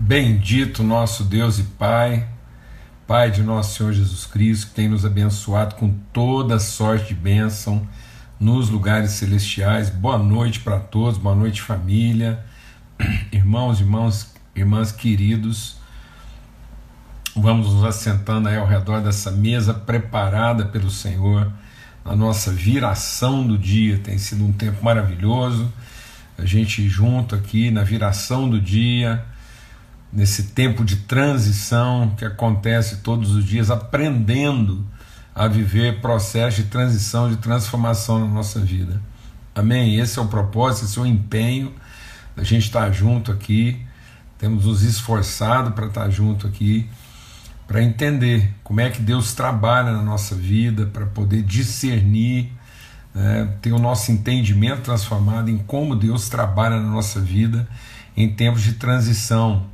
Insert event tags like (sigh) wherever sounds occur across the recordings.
Bendito nosso Deus e Pai, Pai de nosso Senhor Jesus Cristo, que tem nos abençoado com toda sorte de bênção nos lugares celestiais. Boa noite para todos, boa noite, família, (clears throat) irmãos, irmãos, irmãs queridos. Vamos nos assentando aí ao redor dessa mesa preparada pelo Senhor. A nossa viração do dia tem sido um tempo maravilhoso. A gente junto aqui na viração do dia nesse tempo de transição que acontece todos os dias, aprendendo a viver processo de transição, de transformação na nossa vida. Amém? Esse é o propósito, esse é o empenho da gente estar junto aqui. Temos nos esforçado para estar junto aqui, para entender como é que Deus trabalha na nossa vida, para poder discernir, né, ter o nosso entendimento transformado em como Deus trabalha na nossa vida em tempos de transição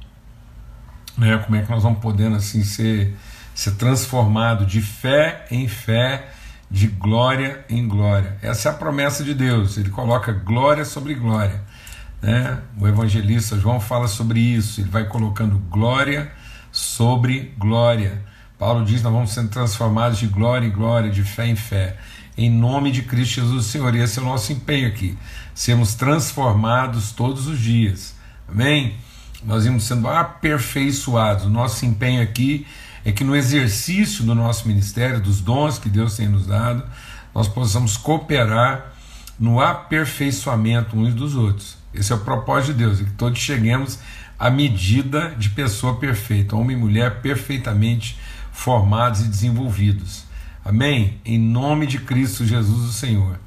né? Como é que nós vamos podendo assim ser, ser transformado de fé em fé, de glória em glória. Essa é a promessa de Deus. Ele coloca glória sobre glória. Né? O evangelista João fala sobre isso. Ele vai colocando glória sobre glória. Paulo diz: nós vamos sendo transformados de glória em glória, de fé em fé. Em nome de Cristo Jesus, Senhor. E esse é o nosso empenho aqui. Sermos transformados todos os dias. Amém? Nós íamos sendo aperfeiçoados. Nosso empenho aqui é que no exercício do nosso ministério, dos dons que Deus tem nos dado, nós possamos cooperar no aperfeiçoamento uns dos outros. Esse é o propósito de Deus, é que todos cheguemos à medida de pessoa perfeita, homem e mulher perfeitamente formados e desenvolvidos. Amém? Em nome de Cristo Jesus, o Senhor.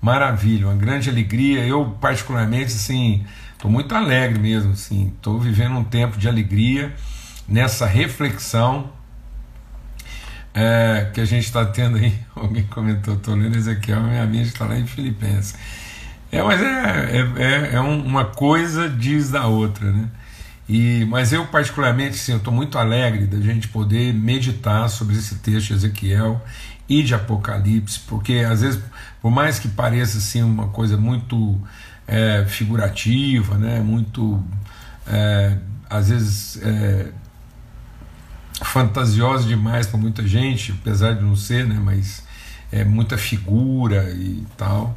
Maravilha, uma grande alegria. Eu, particularmente, assim, Estou muito alegre mesmo, assim. Estou vivendo um tempo de alegria nessa reflexão é, que a gente está tendo aí. (laughs) Alguém comentou, estou lendo Ezequiel, minha mente está lá em Filipenses. É, mas é, é, é, é uma coisa diz da outra, né? E, mas eu, particularmente, sim, estou muito alegre da gente poder meditar sobre esse texto de Ezequiel e de Apocalipse, porque às vezes, por mais que pareça assim, uma coisa muito é, figurativa, né? muito, é, às vezes, é, fantasiosa demais para muita gente, apesar de não ser, né? mas é muita figura e tal.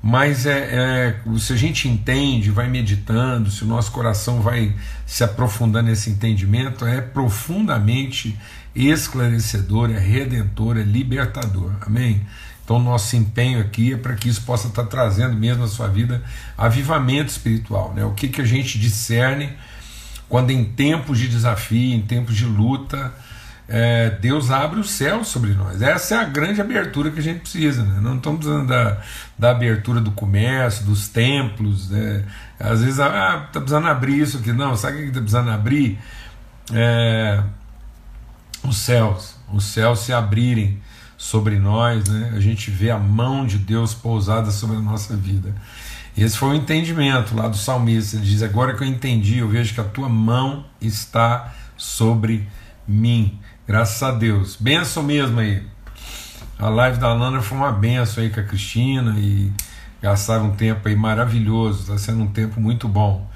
Mas é, é, se a gente entende, vai meditando, se o nosso coração vai se aprofundando nesse entendimento, é profundamente esclarecedor, é redentor, é libertador. Amém? Então, nosso empenho aqui é para que isso possa estar trazendo mesmo na sua vida avivamento espiritual. Né? O que, que a gente discerne quando, em tempos de desafio, em tempos de luta, é, Deus abre o céu sobre nós. Essa é a grande abertura que a gente precisa. Né? Não estamos precisando da, da abertura do comércio, dos templos. Né? Às vezes, ah, está precisando abrir isso aqui. Não, sabe o que está precisando abrir? É, os céus. Os céus se abrirem sobre nós, né? a gente vê a mão de Deus pousada sobre a nossa vida. Esse foi o entendimento lá do salmista. Ele diz: Agora que eu entendi, eu vejo que a tua mão está sobre mim. Graças a Deus. Benção mesmo aí. A live da Lana foi uma benção aí com a Cristina e gastaram um tempo aí maravilhoso. Está sendo um tempo muito bom.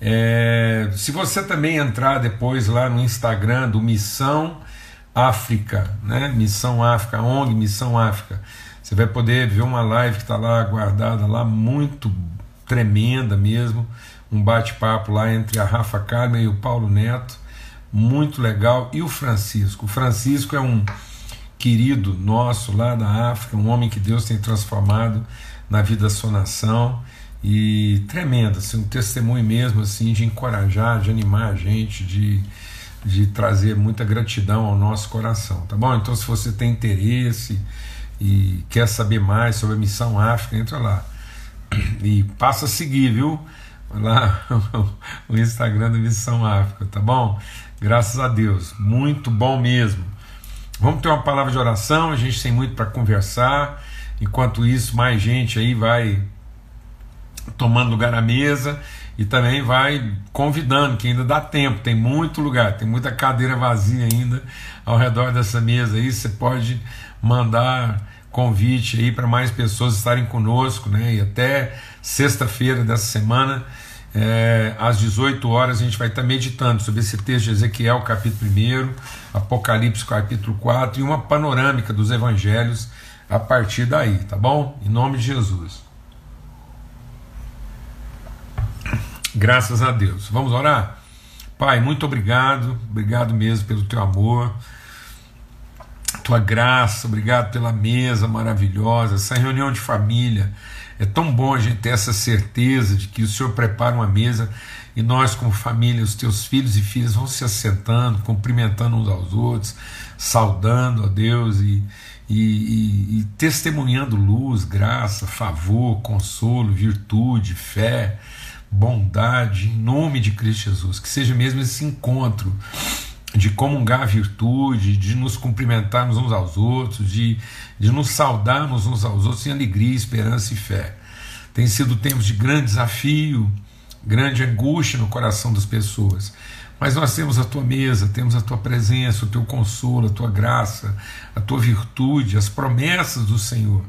É, se você também entrar depois lá no Instagram do Missão África, né? Missão África, ONG Missão África. Você vai poder ver uma live que está lá guardada lá, muito tremenda mesmo. Um bate-papo lá entre a Rafa Carmen e o Paulo Neto. Muito legal. E o Francisco. O Francisco é um querido nosso lá da África, um homem que Deus tem transformado na vida da sua nação. E tremendo, assim, um testemunho mesmo assim de encorajar, de animar a gente, de de trazer muita gratidão ao nosso coração, tá bom? Então, se você tem interesse e quer saber mais sobre a Missão África, entra lá (clears throat) e passa a seguir, viu? Lá (laughs) o Instagram da Missão África, tá bom? Graças a Deus, muito bom mesmo. Vamos ter uma palavra de oração, a gente tem muito para conversar. Enquanto isso, mais gente aí vai tomando lugar à mesa e também vai convidando, que ainda dá tempo, tem muito lugar, tem muita cadeira vazia ainda ao redor dessa mesa aí. Você pode mandar convite aí para mais pessoas estarem conosco, né? E até sexta-feira dessa semana É, às 18 horas a gente vai estar meditando sobre esse texto de Ezequiel, capítulo 1, Apocalipse, capítulo 4, e uma panorâmica dos evangelhos a partir daí, tá bom? Em nome de Jesus. Graças a Deus. Vamos orar? Pai, muito obrigado, obrigado mesmo pelo teu amor, tua graça, obrigado pela mesa maravilhosa, essa reunião de família. É tão bom a gente ter essa certeza de que o Senhor prepara uma mesa e nós, como família, os teus filhos e filhas vão se assentando, cumprimentando uns aos outros, saudando a Deus e, e, e, e testemunhando luz, graça, favor, consolo, virtude, fé bondade, em nome de Cristo Jesus. Que seja mesmo esse encontro de comungar a virtude, de nos cumprimentarmos uns aos outros, de, de nos saudarmos uns aos outros em alegria, esperança e fé. Tem sido tempos de grande desafio, grande angústia no coração das pessoas. Mas nós temos a tua mesa, temos a tua presença, o teu consolo, a tua graça, a tua virtude, as promessas do Senhor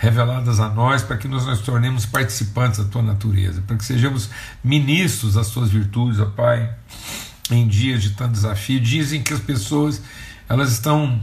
reveladas a nós, para que nós nos tornemos participantes da tua natureza, para que sejamos ministros das tuas virtudes, ó Pai, em dias de tanto desafio. Dizem que as pessoas elas estão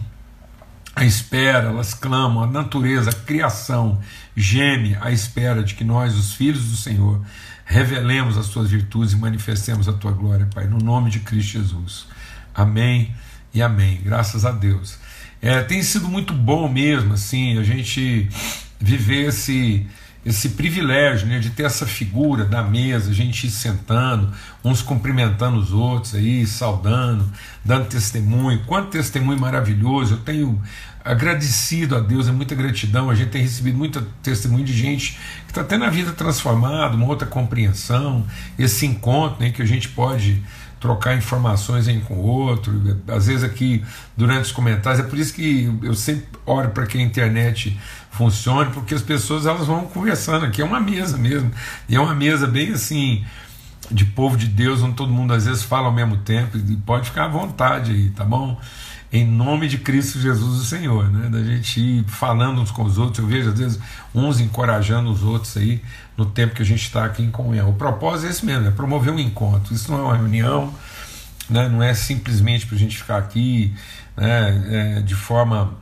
à espera, elas clamam, a natureza, a criação geme à espera de que nós, os filhos do Senhor, revelemos as tuas virtudes e manifestemos a tua glória, Pai, no nome de Cristo Jesus. Amém e amém. Graças a Deus. É, tem sido muito bom mesmo, assim, a gente viver esse, esse privilégio né, de ter essa figura da mesa, a gente sentando, uns cumprimentando os outros aí, saudando, dando testemunho. Quanto testemunho maravilhoso! Eu tenho agradecido a Deus, é muita gratidão. A gente tem recebido muito testemunho de gente que está tendo a vida transformada, uma outra compreensão, esse encontro né, que a gente pode trocar informações um com o outro, às vezes aqui durante os comentários, é por isso que eu sempre oro para que a internet funcione, porque as pessoas elas vão conversando aqui, é uma mesa mesmo, e é uma mesa bem assim, de povo de Deus, onde todo mundo às vezes fala ao mesmo tempo, e pode ficar à vontade aí, tá bom? Em nome de Cristo Jesus, o Senhor, né? Da gente ir falando uns com os outros, eu vejo às vezes uns encorajando os outros aí, no tempo que a gente está aqui em comunhão. O propósito é esse mesmo, é promover um encontro. Isso não é uma reunião, né? não é simplesmente para a gente ficar aqui né? É, de forma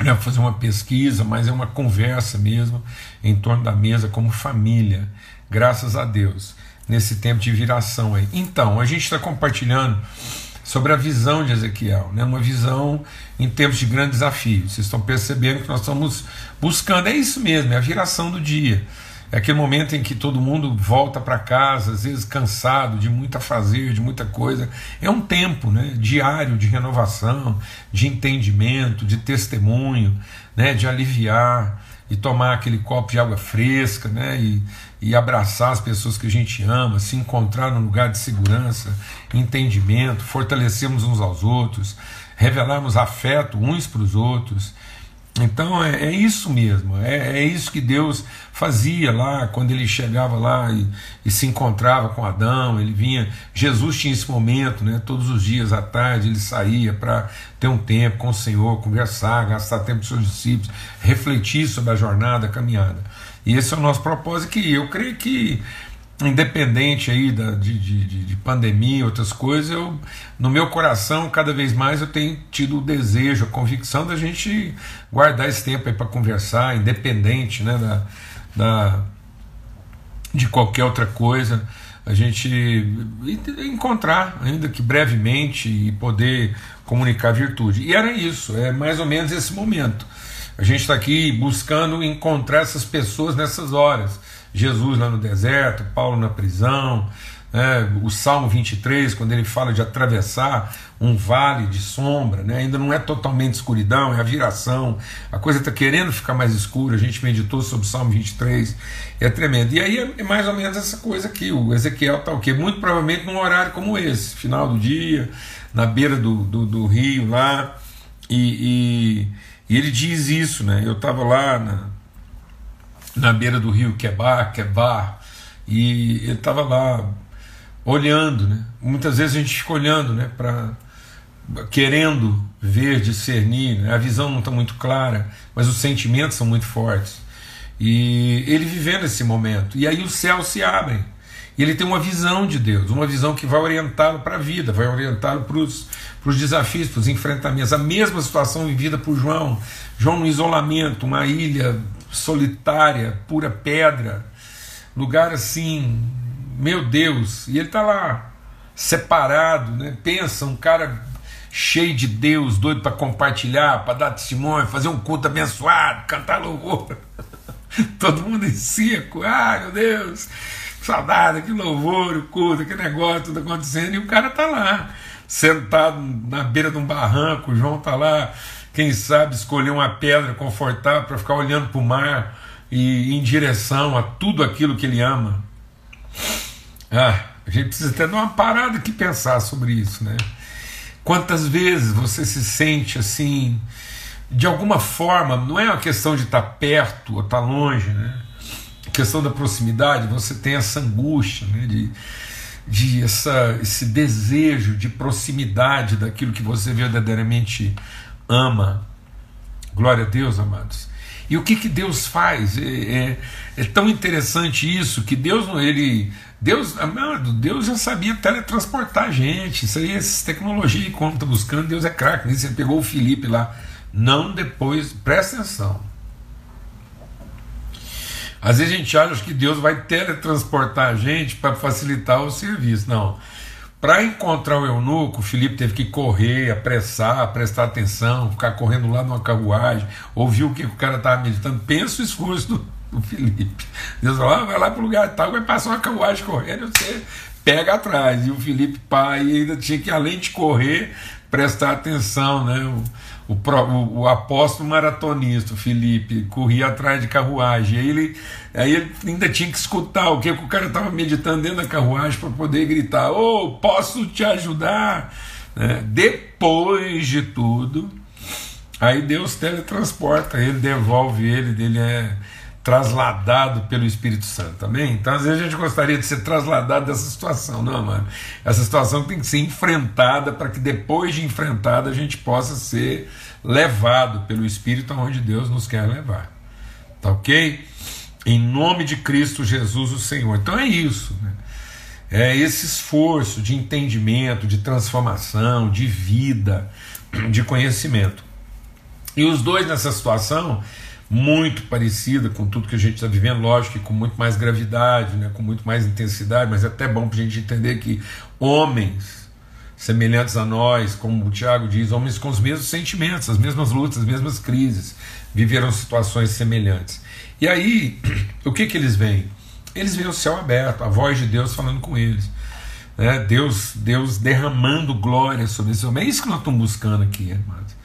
né, fazer uma pesquisa, mas é uma conversa mesmo em torno da mesa como família, graças a Deus, nesse tempo de viração aí. Então, a gente está compartilhando sobre a visão de Ezequiel, né, uma visão em tempos de grande desafio. Vocês estão percebendo que nós estamos buscando, é isso mesmo, é a viração do dia. É aquele momento em que todo mundo volta para casa, às vezes cansado de muito a fazer, de muita coisa. É um tempo né, diário de renovação, de entendimento, de testemunho, né, de aliviar e tomar aquele copo de água fresca né, e, e abraçar as pessoas que a gente ama, se encontrar num lugar de segurança, entendimento, fortalecermos uns aos outros, revelarmos afeto uns para os outros então é, é isso mesmo, é, é, isso que Deus fazia lá quando ele chegava lá e, e, se encontrava com Adão. Ele vinha, Jesus tinha esse momento, né? Todos os dias à tarde ele saía para ter um tempo com o Senhor, conversar, gastar tempo com seus discípulos, refletir sobre a jornada, a caminhada. E esse é o nosso propósito. Que eu creio que independente aí da, de, de, de pandemia outras coisas, eu, no meu coração, cada vez mais eu tenho tido o desejo, a convicção da gente guardar esse tempo aí para conversar, independente né, da, da, de qualquer outra coisa, a gente encontrar, ainda que brevemente, e poder comunicar virtude. E era isso, é mais ou menos esse momento. A gente está aqui buscando encontrar essas pessoas nessas horas Jesus lá no deserto, Paulo na prisão, né, o Salmo 23, quando ele fala de atravessar um vale de sombra, né, ainda não é totalmente escuridão, é a viração, a coisa está querendo ficar mais escura. A gente meditou sobre o Salmo 23, é tremendo. E aí é mais ou menos essa coisa aqui: o Ezequiel está o quê? Muito provavelmente num horário como esse, final do dia, na beira do, do, do rio lá, e, e, e, ele diz isso, né? Eu estava lá na na beira do rio Quebar, Quebar, e ele estava lá olhando, né? Muitas vezes a gente fica olhando, né, para querendo ver, discernir, né? a visão não está muito clara, mas os sentimentos são muito fortes. E ele vivendo esse momento, e aí os céus se abrem. E ele tem uma visão de Deus, uma visão que vai orientá-lo para a vida, vai orientá-lo para os desafios, para os enfrentamentos. A mesma situação vivida por João. João no isolamento, uma ilha solitária, pura pedra, lugar assim, meu Deus, e ele está lá, separado, né? pensa, um cara cheio de Deus, doido para compartilhar, para dar testemunho, fazer um culto abençoado, cantar louvor. (laughs) Todo mundo em circo, ah, meu Deus, saudade, que louvor, o culto, que negócio, tudo acontecendo, e o cara tá lá, sentado na beira de um barranco, o João tá lá, quem sabe escolher uma pedra confortável para ficar olhando para o mar e em direção a tudo aquilo que ele ama. Ah, a gente precisa até dar uma parada aqui pensar sobre isso, né? Quantas vezes você se sente assim, de alguma forma, não é uma questão de estar tá perto ou estar tá longe, né? A questão da proximidade, você tem essa angústia, né? De, de essa, esse desejo de proximidade daquilo que você verdadeiramente ama. Glória a Deus, amados. E o que, que Deus faz? É, é, é, tão interessante isso que Deus ele Deus, amado, Deus já sabia teletransportar gente. Isso aí, essa tecnologia como está buscando, Deus é craque. Você pegou o Felipe lá, não depois, presta atenção. Às vezes a gente acha que Deus vai teletransportar a gente para facilitar o serviço. Não. Para encontrar o eunuco, o Felipe teve que correr, apressar, prestar atenção, ficar correndo lá numa carruagem, ouvir o que o cara estava meditando. Pensa o esforço do, do Felipe. Deus falou: ah, vai lá para o lugar tal, vai passar uma carruagem correndo, você pega atrás. E o Felipe, pai, ainda tinha que, além de correr, prestar atenção, né? O, o, o, o, apóstolo maratonista, o Felipe, corria atrás de carruagem. Aí ele, aí ele ainda tinha que escutar o que, o cara estava meditando dentro da carruagem para poder gritar: Ô, oh, posso te ajudar? Né? Depois de tudo, aí Deus teletransporta ele, devolve ele, ele é trasladado pelo Espírito Santo, amém? Então, às vezes a gente gostaria de ser trasladado dessa situação, não, mano. Essa situação tem que ser enfrentada para que depois de enfrentada a gente possa ser levado pelo Espírito aonde Deus nos quer levar, tá ok? Em nome de Cristo Jesus, o Senhor. Então é isso, né? É esse esforço de entendimento, de transformação, de vida, de conhecimento. E os dois nessa situação muito parecida com tudo que a gente está vivendo, lógico que com muito mais gravidade, né, com muito mais intensidade, mas é até bom para a gente entender que homens semelhantes a nós, como o Tiago diz, homens com os mesmos sentimentos, as mesmas lutas, as mesmas crises, viveram situações semelhantes. E aí, (clears throat) o que, que eles veem? Eles veem o céu aberto, a voz de Deus falando com eles. Né? Deus, Deus derramando glória sobre esse homem. É isso que nós estamos buscando aqui, irmãos.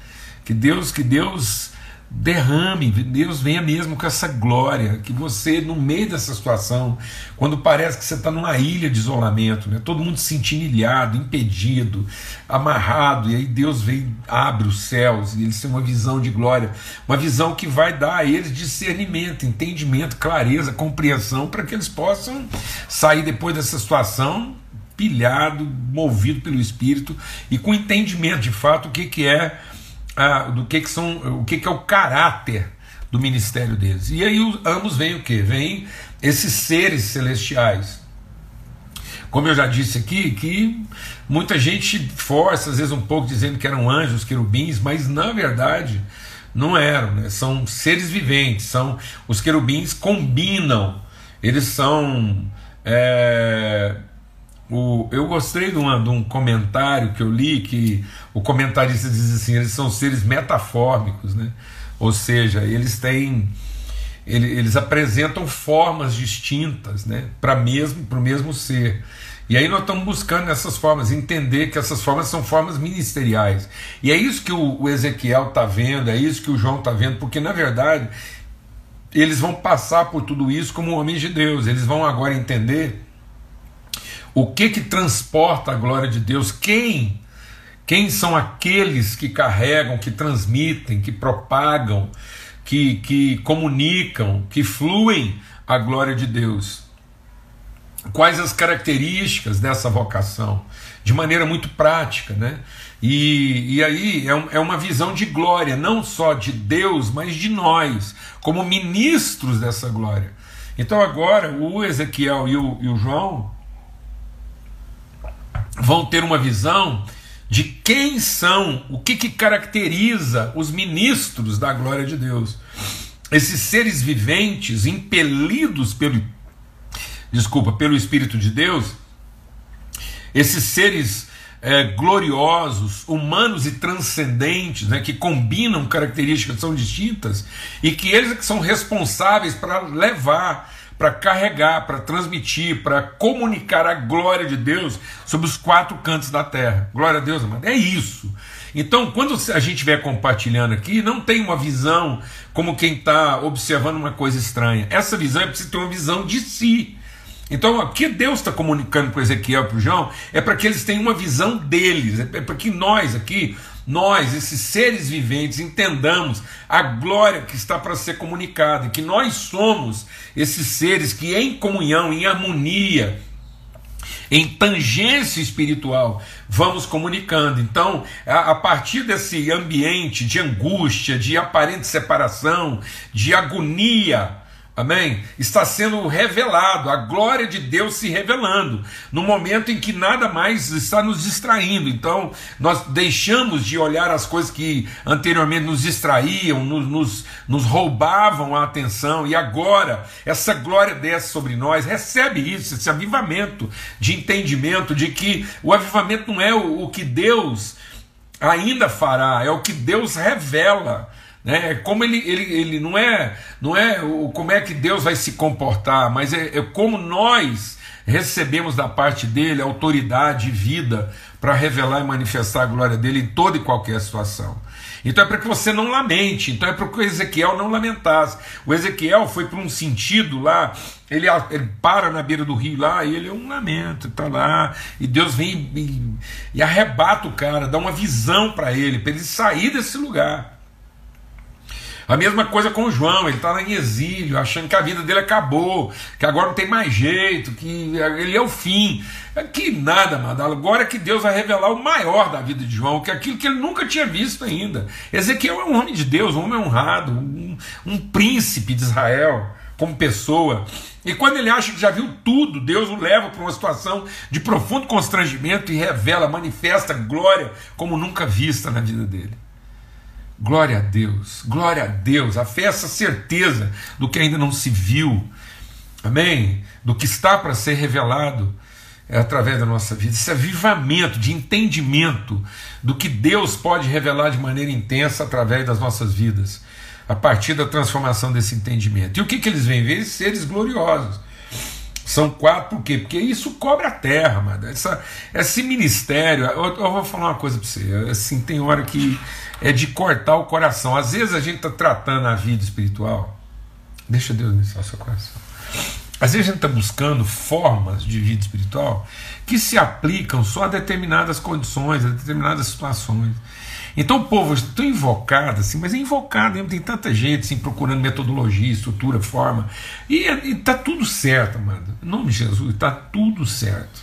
Que Deus, que Deus derrame, Deus venha mesmo com essa glória, que você, no meio dessa situação, quando parece que você está numa ilha de isolamento, né, todo mundo se sentindo ilhado, impedido, amarrado, e aí Deus vem, abre os céus, e eles têm uma visão de glória, uma visão que vai dar a eles discernimento, entendimento, clareza, compreensão, para que eles possam sair depois dessa situação pilhado, movido pelo Espírito e com entendimento de fato o que, que é ah, do que, que são o que, que é o caráter do ministério deles. E aí os, ambos vêm o que? Vêm esses seres celestiais. Como eu já disse aqui, que muita gente força, às vezes um pouco, dizendo que eram anjos, querubins, mas na verdade não eram, né? são seres viventes, são os querubins combinam, eles são é, o, eu gostei de, uma, de, um comentário que eu li que o comentarista diz assim: eles são seres metafórmicos, né? ou seja, eles têm. Eles, eles apresentam formas distintas né? para mesmo, o mesmo ser. E aí nós estamos buscando essas formas, entender que essas formas são formas ministeriais. E é isso que o, o Ezequiel está vendo, é isso que o João está vendo, porque na verdade eles vão passar por tudo isso como homens de Deus, eles vão agora entender o que que transporta a glória de Deus? Quem? Quem são aqueles que carregam, que transmitem, que propagam, que, que comunicam, que fluem a glória de Deus? Quais as características dessa vocação? De maneira muito prática, né? E, e aí é, é uma visão de glória, não só de Deus, mas de nós, como ministros dessa glória. Então agora o Ezequiel e o, e o João vão ter uma visão de quem são, o que, que caracteriza os ministros da glória de Deus. Esses seres viventes, impelidos pelo, desculpa, pelo Espírito de Deus, esses seres é, gloriosos, humanos e transcendentes, né, que combinam características que são distintas e que eles é que são responsáveis para levar para carregar, para transmitir, para comunicar a glória de Deus sobre os quatro cantos da terra. Glória a Deus, amado. É isso. Então, quando a gente estiver compartilhando aqui, não tem uma visão como quem está observando uma coisa estranha. Essa visão é preciso ter uma visão de si. Então, o que Deus está comunicando para Ezequiel e para o João é para que eles tenham uma visão deles, é para que nós aqui nós, esses seres viventes, entendamos a glória que está para ser comunicada, que nós somos esses seres que, em comunhão, em harmonia, em tangência espiritual, vamos comunicando. Então, a, a, partir desse ambiente de angústia, de aparente separação, de agonia, Amém? Está sendo revelado, a glória de Deus se revelando, no momento em que nada mais está nos distraindo. Então, nós deixamos de olhar as coisas que anteriormente nos distraíam, nos, nos, nos roubavam a atenção, e agora essa glória desce sobre nós, recebe isso, esse avivamento de entendimento de que o avivamento não é o, o que Deus ainda fará, é o que Deus revela. Né? Como ele, ele, ele não é, não é o, como é que Deus vai se comportar, mas é, é como nós recebemos da parte dele autoridade e vida para revelar e manifestar a glória dele em toda e qualquer situação. Então é para que você não lamente, então é para que o Ezequiel não lamentasse. O Ezequiel foi para um sentido lá, ele, ele, para na beira do rio lá e ele é um lamento, está lá, e Deus vem e, e arrebata o cara, dá uma visão para ele, para ele sair desse lugar. A mesma coisa com o João, ele está em exílio, achando que a vida dele acabou, que agora não tem mais jeito, que ele é o fim. É que nada, Madalo. Agora é que Deus vai revelar o maior da vida de João, que é aquilo que ele nunca tinha visto ainda. Ezequiel é um homem de Deus, um homem honrado, um, um príncipe de Israel como pessoa. E quando ele acha que já viu tudo, Deus o leva para uma situação de profundo constrangimento e revela, manifesta glória como nunca vista na vida dele. Glória a Deus, glória a Deus. A fé é essa certeza do que ainda não se viu, amém? Do que está para ser revelado é através da nossa vida. Esse avivamento de entendimento do que Deus pode revelar de maneira intensa através das nossas vidas, a partir da transformação desse entendimento. E o que, que eles vêm ver? Seres gloriosos. São quatro, por quê? Porque isso cobre a terra, mano. Essa, esse ministério. Eu, eu vou falar uma coisa para você. Assim, tem hora que é de cortar o coração. Às vezes a gente está tratando a vida espiritual. Deixa Deus o seu coração. Às vezes a gente está buscando formas de vida espiritual que se aplicam só a determinadas condições, a determinadas situações. Então o povo está invocado assim, mas é invocado, tem tanta gente assim, procurando metodologia, estrutura, forma, e está tudo certo, amado. Em nome de Jesus, está tudo certo.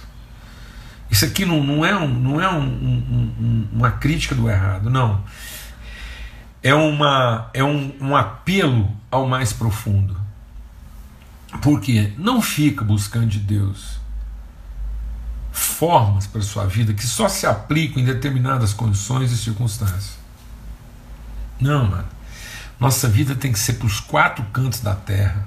Isso aqui não, não é, um, não é um, um, uma crítica do errado, não. É, uma, é um, um apelo ao mais profundo. Porque não fica buscando de Deus formas para a sua vida que só se aplicam em determinadas condições e circunstâncias. Não, mano. Nossa vida tem que ser para os quatro cantos da terra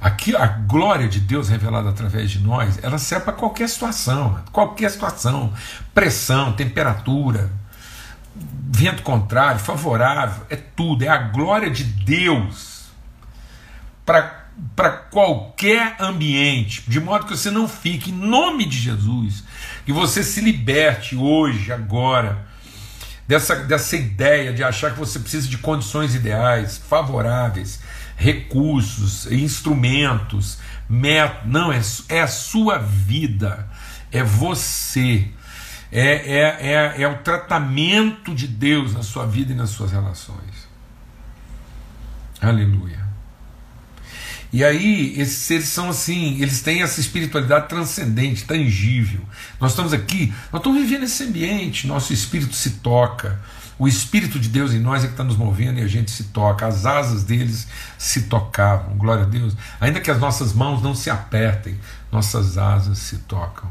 Aqui a glória de Deus revelada através de nós, ela serve para qualquer situação, qualquer situação, pressão, temperatura, vento contrário, favorável, é tudo, é a glória de Deus para para qualquer ambiente, de modo que você não fique, em nome de Jesus, que você se liberte hoje, agora, dessa, dessa ideia de achar que você precisa de condições ideais, favoráveis, recursos, instrumentos, métodos. Não, é, é a sua vida, é você. É, é, é, é o tratamento de Deus na sua vida e nas suas relações. Aleluia. E aí, esses seres são assim, eles têm essa espiritualidade transcendente, tangível. Nós estamos aqui, nós estamos vivendo esse ambiente, nosso espírito se toca, o Espírito de Deus em nós é que está nos movendo e a gente se toca. As asas deles se tocavam. Glória a Deus. Ainda que as nossas mãos não se apertem, nossas asas se tocam.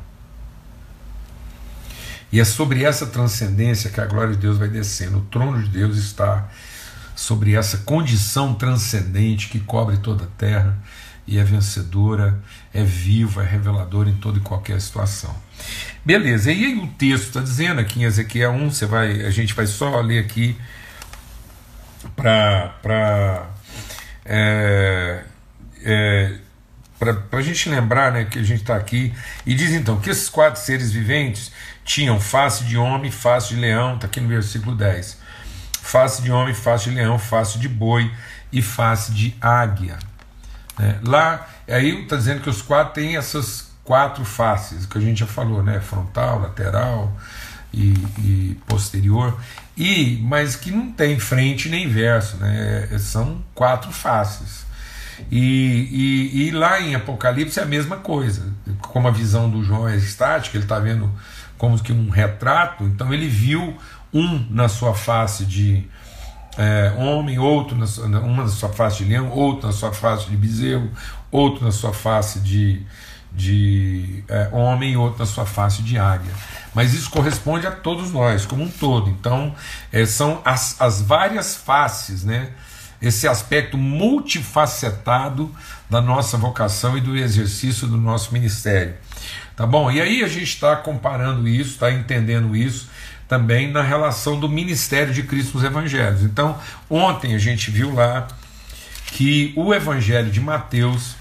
E é sobre essa transcendência que a glória de Deus vai descendo. O trono de Deus está sobre essa condição transcendente que cobre toda a terra e é vencedora, é viva, é reveladora em toda e qualquer situação. Beleza, e aí o texto está dizendo aqui em Ezequiel 1, você vai, a gente vai só ler aqui para é, é, para a gente lembrar né, que a gente está aqui, e diz então que esses quatro seres viventes tinham face de homem, face de leão, está aqui no versículo 10. Face de homem, face de leão, face de boi e face de águia. Né? Lá, aí está dizendo que os quatro têm essas quatro faces, que a gente já falou, né? Frontal, lateral e, e posterior. E, mas que não tem frente nem verso, né? São quatro faces. E, e, e, lá em Apocalipse é a mesma coisa. Como a visão do João é estática, ele está vendo como que um retrato, então ele viu um na sua face de é, homem, outro na sua, uma na sua face de leão, outro na sua face de bezerro, outro na sua face de, de é, homem outro na sua face de águia. Mas isso corresponde a todos nós, como um todo. Então, é, são as, as várias faces, né? esse aspecto multifacetado da nossa vocação e do exercício do nosso ministério. Tá bom? E aí a gente está comparando isso, está entendendo isso também na relação do ministério de Cristo nos evangelhos. Então, ontem a gente viu lá que o evangelho de Mateus,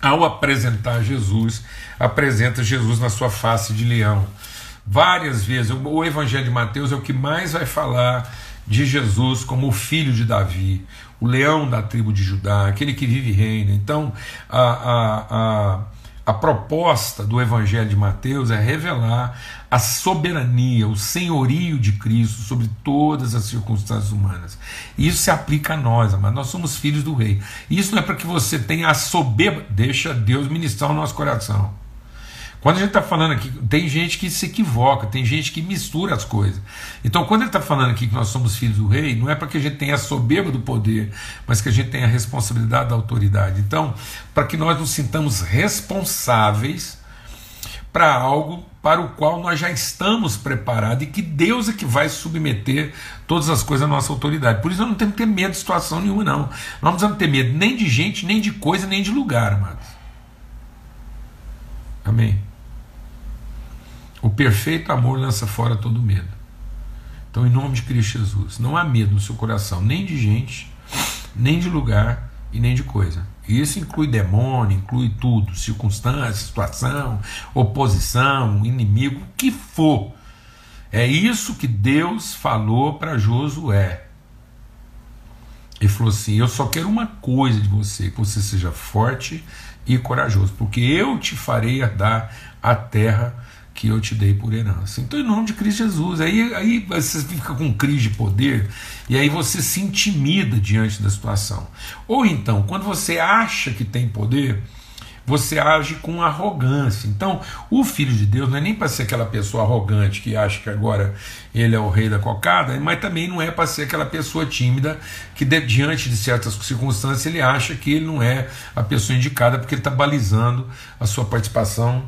ao apresentar Jesus, apresenta Jesus na sua face de leão. Várias vezes, o evangelho de Mateus é o que mais vai falar de Jesus como o filho de Davi, o leão da tribo de Judá, aquele que vive e reina. Então, a, a, a, a proposta do Evangelho de Mateus é revelar a soberania, o senhorio de Cristo sobre todas as circunstâncias humanas. Isso se aplica a nós, mas nós somos filhos do rei. Isso não é para que você tenha a soberba, deixa Deus ministrar o nosso coração. Quando a gente está falando aqui, tem gente que se equivoca, tem gente que mistura as coisas. Então, quando ele está falando aqui que nós somos filhos do rei, não é para que a gente tenha a soberba do poder, mas que a gente tenha a responsabilidade da autoridade. Então, para que nós nos sintamos responsáveis para algo para o qual nós já estamos preparados e que Deus é que vai submeter todas as coisas à nossa autoridade. Por isso, nós não temos que ter medo de situação nenhuma, não. Nós não precisamos ter medo nem de gente, nem de coisa, nem de lugar, amados. Amém. O perfeito amor lança fora todo medo. Então, em nome de Cristo Jesus, não há medo no seu coração, nem de gente, nem de lugar e nem de coisa. Isso inclui demônio, inclui tudo, circunstância, situação, oposição, inimigo, o que for. É isso que Deus falou para Josué. Ele falou assim: Eu só quero uma coisa de você, que você seja forte e corajoso, porque eu te farei herdar a terra que eu te dei por herança. Então, em nome de Cristo Jesus, aí, aí você fica com crise de poder e aí você se intimida diante da situação. Ou então, quando você acha que tem poder, você age com arrogância. Então, o filho de Deus não é nem para ser aquela pessoa arrogante que acha que agora ele é o rei da cocada, mas também não é para ser aquela pessoa tímida que, diante de certas circunstâncias, ele acha que ele não é a pessoa indicada porque ele está balizando a sua participação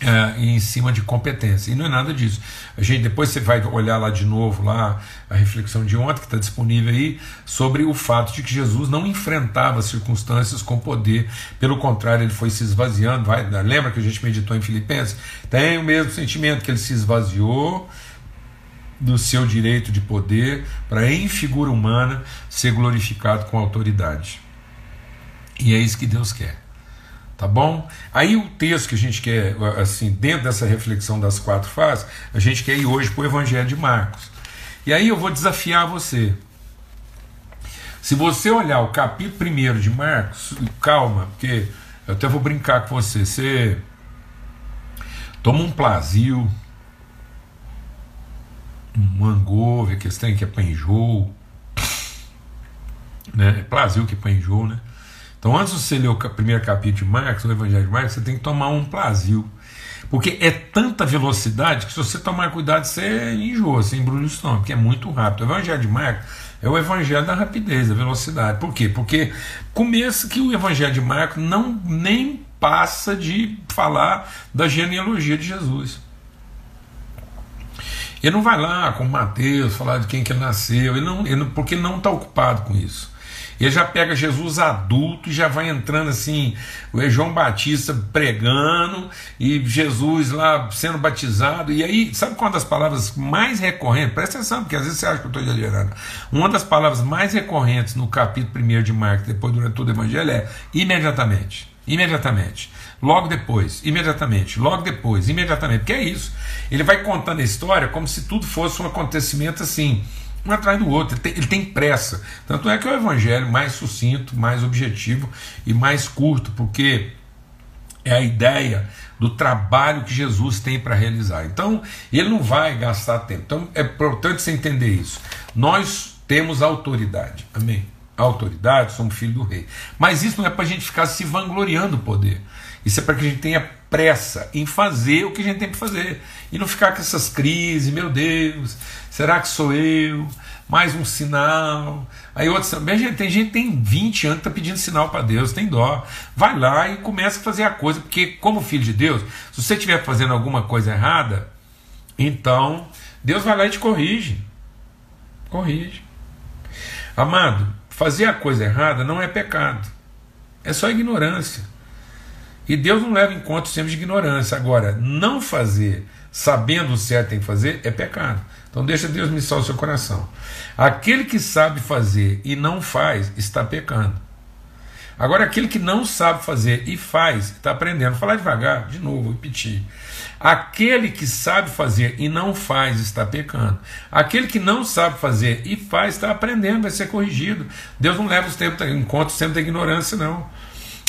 é, em cima de competência. E não é nada disso. A gente depois você vai olhar lá de novo lá a reflexão de ontem que está disponível aí sobre o fato de que Jesus não enfrentava circunstâncias com poder. Pelo contrário, ele foi se esvaziando. Vai, lembra que a gente meditou em Filipenses? Tem o mesmo sentimento que ele se esvaziou do seu direito de poder para em figura humana ser glorificado com autoridade. E é isso que Deus quer. Tá bom? Aí o texto que a gente quer, assim, dentro dessa reflexão das quatro fases, a gente quer ir hoje para o Evangelho de Marcos. E aí eu vou desafiar você. Se você olhar o capítulo primeiro de Marcos, calma, porque eu até vou brincar com você. Você toma um plazio, um angove, que tem que é panjou, né? É plazio que panjou, né? Então, antes de você ler o primeiro capítulo de Marcos, o Evangelho de Marcos, você tem que tomar um plazio. Porque é tanta velocidade que se você tomar cuidado, você enjoa, você embrulha o estômago, porque é muito rápido. O Evangelho de Marcos é o Evangelho da rapidez, da velocidade. Por quê? Porque começa que o Evangelho de Marcos não nem passa de falar da genealogia de Jesus. Ele não vai lá com Mateus falar de quem que ele nasceu, ele não, ele, porque não está ocupado com isso. Ele já pega Jesus adulto e já vai entrando assim, o João Batista pregando e Jesus lá sendo batizado. E aí, sabe qual é das palavras mais recorrentes? Presta atenção, porque às vezes você acha que eu estou exagerando. Uma das palavras mais recorrentes no capítulo 1 de Marcos, depois durante todo o evangelho, é imediatamente. Imediatamente. Logo depois, imediatamente, logo depois, imediatamente, porque é isso. Ele vai contando a história como se tudo fosse um acontecimento assim, um atrás do outro, ele tem, ele tem, pressa. Tanto é que é o evangelho mais sucinto, mais objetivo e mais curto, porque é a ideia do trabalho que Jesus tem para realizar. Então, ele não vai gastar tempo. Então, é importante você entender isso. Nós temos autoridade, amém? Autoridade, somos filhos do rei. Mas isso não é para a gente ficar se vangloriando do poder. Isso é para que a gente tenha pressa em fazer o que a gente tem que fazer. E não ficar com essas crises, meu Deus, será que sou eu? Mais um sinal. Aí outros também, gente, tem gente que tem 20 anos que está pedindo sinal para Deus, tem dó. Vai lá e começa a fazer a coisa, porque como filho de Deus, se você estiver fazendo alguma coisa errada, então Deus vai lá e te corrige. Corrige. Amado, fazer a coisa errada não é pecado. É só ignorância. E Deus não leva em conta os tempos de ignorância. Agora, não fazer sabendo o certo tem que fazer é pecado. Então deixa Deus ministrar o seu coração. Aquele que sabe fazer e não faz está pecando. Agora, aquele que não sabe fazer e faz, está aprendendo. Vou falar devagar, de novo, repetir. Aquele que sabe fazer e não faz está pecando. Aquele que não sabe fazer e faz está aprendendo, vai ser corrigido. Deus não leva os tempos em conta o tempo da ignorância, não.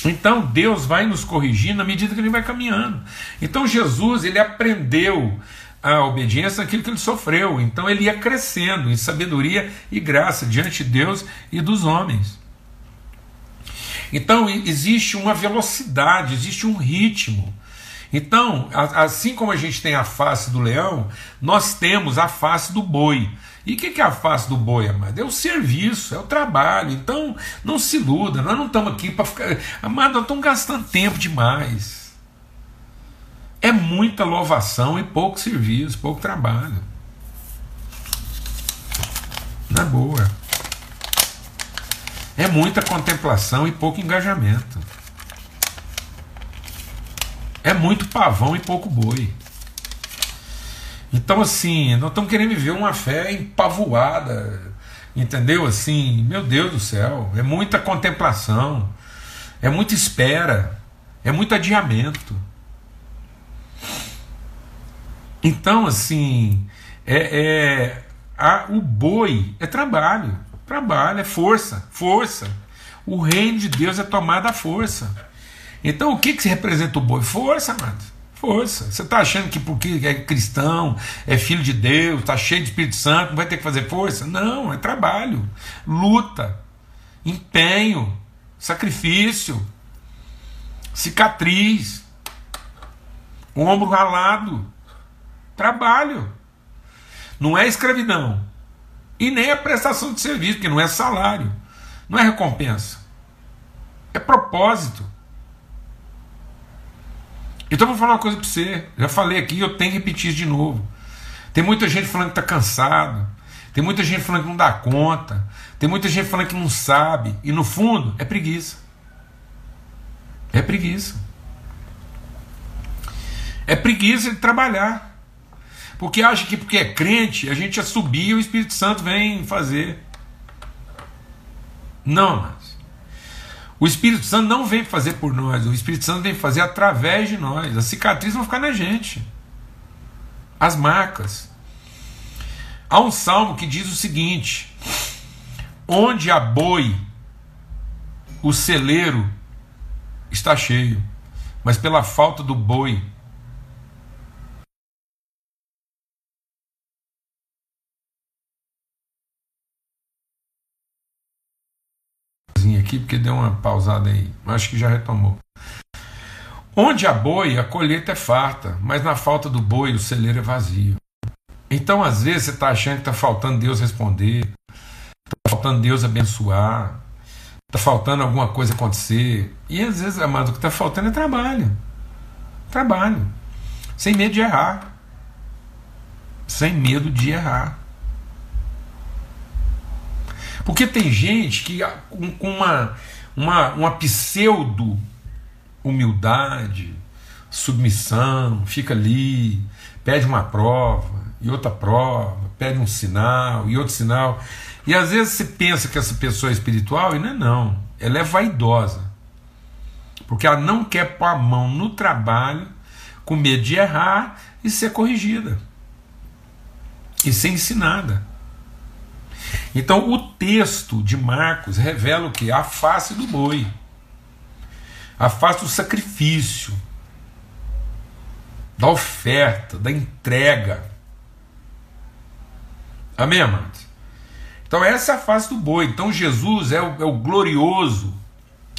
Então Deus vai nos corrigir na medida que ele vai caminhando. Então Jesus ele aprendeu a obediência naquilo que ele sofreu. Então ele ia crescendo em sabedoria e graça diante de Deus e dos homens. Então existe uma velocidade, existe um ritmo. Então, assim como a gente tem a face do leão, nós temos a face do boi. E o que, que é a face do boi, amado? É o serviço, é o trabalho. Então, não se iluda, nós não estamos aqui para ficar. Amado, nós estamos gastando tempo demais. É muita louvação e pouco serviço, pouco trabalho. Na boa. É muita contemplação e pouco engajamento. É muito pavão e pouco boi. Então, assim, nós estamos querendo viver uma fé empavoada, entendeu? Assim, meu Deus do céu, é muita contemplação, é muita espera, é muito adiamento. Então, assim, é, é a, o boi é trabalho, trabalho, é força, força. O reino de Deus é tomada a força. Então, o que, que representa o boi? Força, amado força. Você está achando que porque é cristão, é filho de Deus, está cheio de Espírito Santo, não vai ter que fazer força? Não, é trabalho, luta, empenho, sacrifício, cicatriz, ombro ralado, trabalho. Não é escravidão. E nem é prestação de serviço, porque não é salário, não é recompensa. É propósito. Então vou falar uma coisa para você. Já falei aqui, eu tenho que repetir de novo. Tem muita gente falando que está cansado. Tem muita gente falando que não dá conta. Tem muita gente falando que não sabe. E no fundo, é preguiça. É preguiça. É preguiça de trabalhar. Porque acha que porque é crente, a gente já subir e o Espírito Santo vem fazer. Não, mas o Espírito Santo não vem fazer por nós, o Espírito Santo vem fazer através de nós. As cicatrizes vão ficar na gente. As marcas. Há um salmo que diz o seguinte: Onde há boi, o celeiro está cheio, mas pela falta do boi, aqui porque deu uma pausada aí. Acho que já retomou. Onde há boi, a colheita é farta, mas na falta do boi, o celeiro é vazio. Então, às vezes, você está achando que está faltando Deus responder, está faltando Deus abençoar, está faltando alguma coisa acontecer. E às vezes, amado, o que está faltando é trabalho. Trabalho. Sem medo de errar. sem medo de errar. Porque tem gente que com uma, uma, uma pseudo humildade, submissão, fica ali, pede uma prova e outra prova, pede um sinal e outro sinal. E às vezes você pensa que essa pessoa é espiritual e não é não. Ela é vaidosa. Porque ela não quer pôr a mão no trabalho com medo de errar e ser corrigida. E ser ensinada. Então o texto de Marcos revela o que? A face do boi. A face do sacrifício. Da oferta, da entrega. Amém, amados? Então essa é a face do boi. Então Jesus é o, é o glorioso,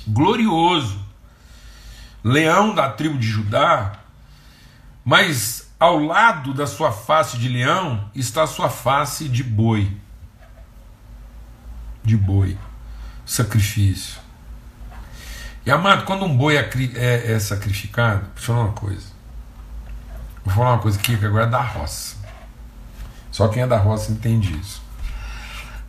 glorioso leão da tribo de Judá, mas ao lado da sua face de leão está a sua face de boi. De boi. Sacrifício. E amado, quando um boi é, é, é sacrificado, deixa eu falar uma coisa. Vou falar uma coisa aqui que agora é da roça. Só quem é da roça entende isso.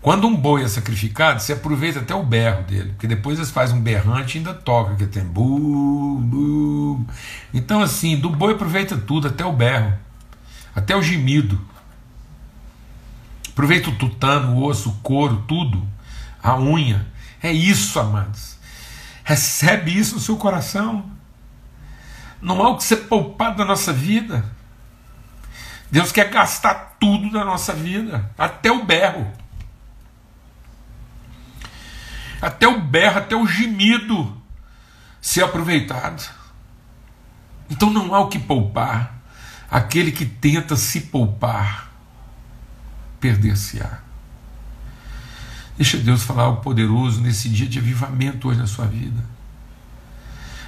Quando um boi é sacrificado, você aproveita até o berro dele, porque depois eles fazem um berrante e ainda toca, que tem bu, bu. Então, assim, do boi aproveita tudo, até o berro, até o gemido. Aproveita o tutano, o osso, o couro, tudo, a unha. É isso, amados. Recebe isso no seu coração. Não há o que ser poupado da nossa vida. Deus quer gastar tudo da nossa vida, até o berro até o berro, até o gemido ser aproveitado. Então não há o que poupar. Aquele que tenta se poupar, perder-se-á. Deixa Deus falar o poderoso nesse dia de avivamento hoje na sua vida.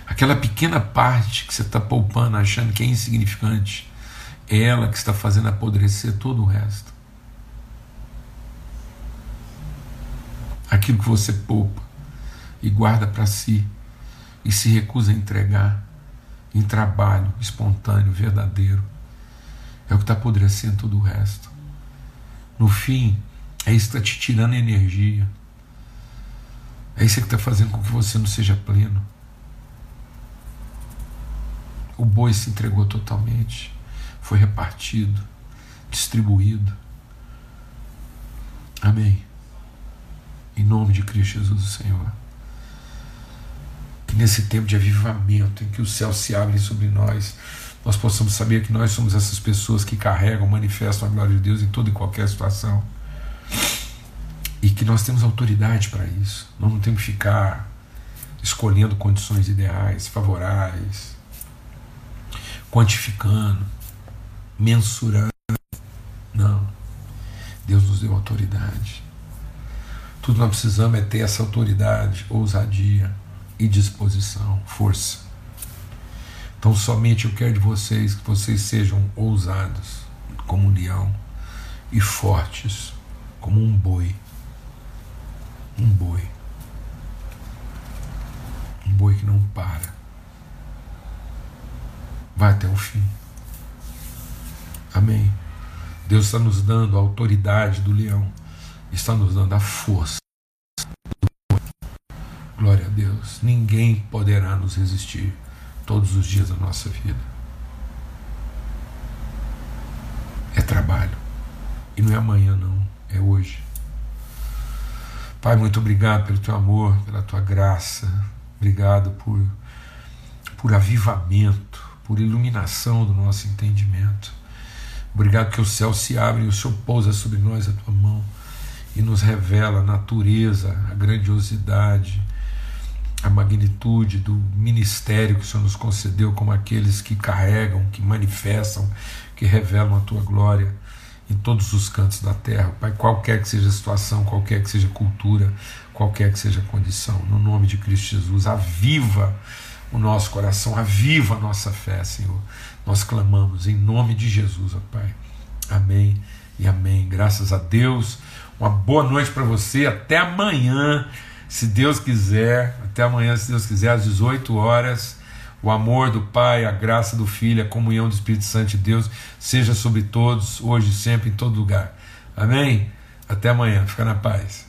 Aquela pequena parte que você está poupando, achando que é insignificante, é ela que está fazendo apodrecer todo o resto. aquilo que você poupa e guarda para si e se recusa a entregar em trabalho espontâneo, verdadeiro, é o que está apodrecendo todo o resto. No fim, é isso que está te tirando energia. É isso que está fazendo com que você não seja pleno. O boi se entregou totalmente, foi repartido, distribuído. Amém. Em nome de Cristo Jesus, o Senhor. Que nesse tempo de avivamento, em que os céus se abrem sobre nós, nós possamos saber que nós somos essas pessoas que carregam, manifestam a glória de Deus em toda e qualquer situação. E que nós temos autoridade para isso. Nós não temos que ficar escolhendo condições ideais, favoráveis, quantificando, mensurando. Não. Deus nos deu autoridade. Tudo nós precisamos é ter essa autoridade, ousadia e disposição, força. Então, somente eu quero de vocês que vocês sejam ousados como um leão e fortes como um boi. Um boi. Um boi que não para. Vai até o fim. Amém. Deus está nos dando a autoridade do leão está nos dando a força. Glória a Deus. Ninguém poderá nos resistir todos os dias da nossa vida. É trabalho. E não é amanhã, não. É hoje. Pai, muito obrigado pelo teu amor, pela tua graça. Obrigado por, por avivamento, por iluminação do nosso entendimento. Obrigado que o céu se abre e o Senhor pousa sobre nós a tua mão e nos revela a natureza, a grandiosidade, a magnitude do ministério que o Senhor nos concedeu, como aqueles que carregam, que manifestam, que revelam a tua glória em todos os cantos da terra. Pai, qualquer que seja a situação, qualquer que seja a cultura, qualquer que seja a condição, no nome de Cristo Jesus, aviva o nosso coração, aviva a nossa fé, Senhor. Nós clamamos em nome de Jesus, ó Pai. Amém e amém. Graças a Deus. Uma boa noite para você. Até amanhã, se Deus quiser. Até amanhã, se Deus quiser, às 18 horas. O amor do Pai, a graça do Filho, a comunhão do Espírito Santo de Deus seja sobre todos, hoje, sempre, em todo lugar. Amém? Até amanhã. Fica na paz.